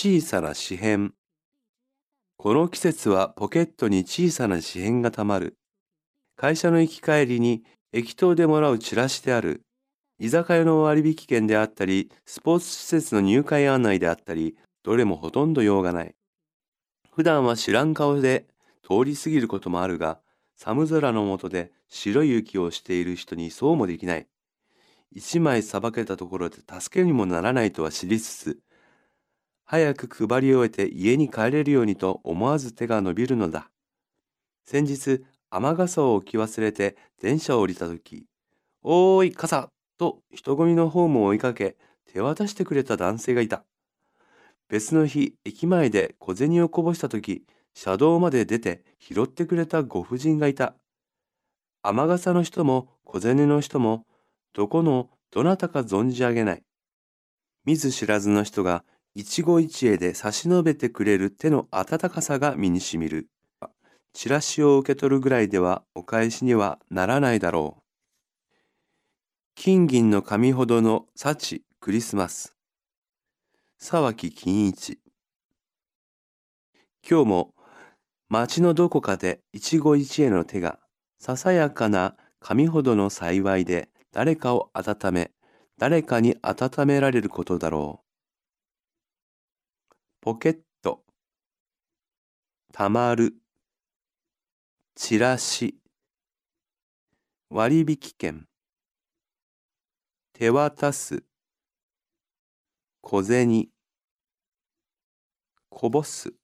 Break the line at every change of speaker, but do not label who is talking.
小さな紙片。この季節はポケットに小さな紙片がたまる。会社の行き帰りに駅頭でもらうチラシである。居酒屋の割引券であったり、スポーツ施設の入会案内であったり、どれもほとんど用がない。普段は知らん顔で通り過ぎることもあるが、寒空の下で白い雪をしている人にそうもできない。一枚さばけたところで助けにもならないとは知りつつ、早く配り終えて家に帰れるようにと思わず手が伸びるのだ。先日、雨傘を置き忘れて電車を降りたとき、おーい、傘と人混みのホームを追いかけ、手渡してくれた男性がいた。別の日、駅前で小銭をこぼしたとき、車道まで出て拾ってくれたご婦人がいた。雨傘の人も小銭の人も、どこのどなたか存じ上げない。見ず知らずの人が一期一会で差し伸べてくれる手の温かさが身にしみる。チラシを受け取るぐらいではお返しにはならないだろう。金銀の紙ほどの幸クリスマス。沢木金一。今日も町のどこかで一期一会の手が、ささやかな紙ほどの幸いで誰かを温め、誰かに温められることだろう。ポケット、たまる、チラシ、割引券、手渡す、小銭、こぼす。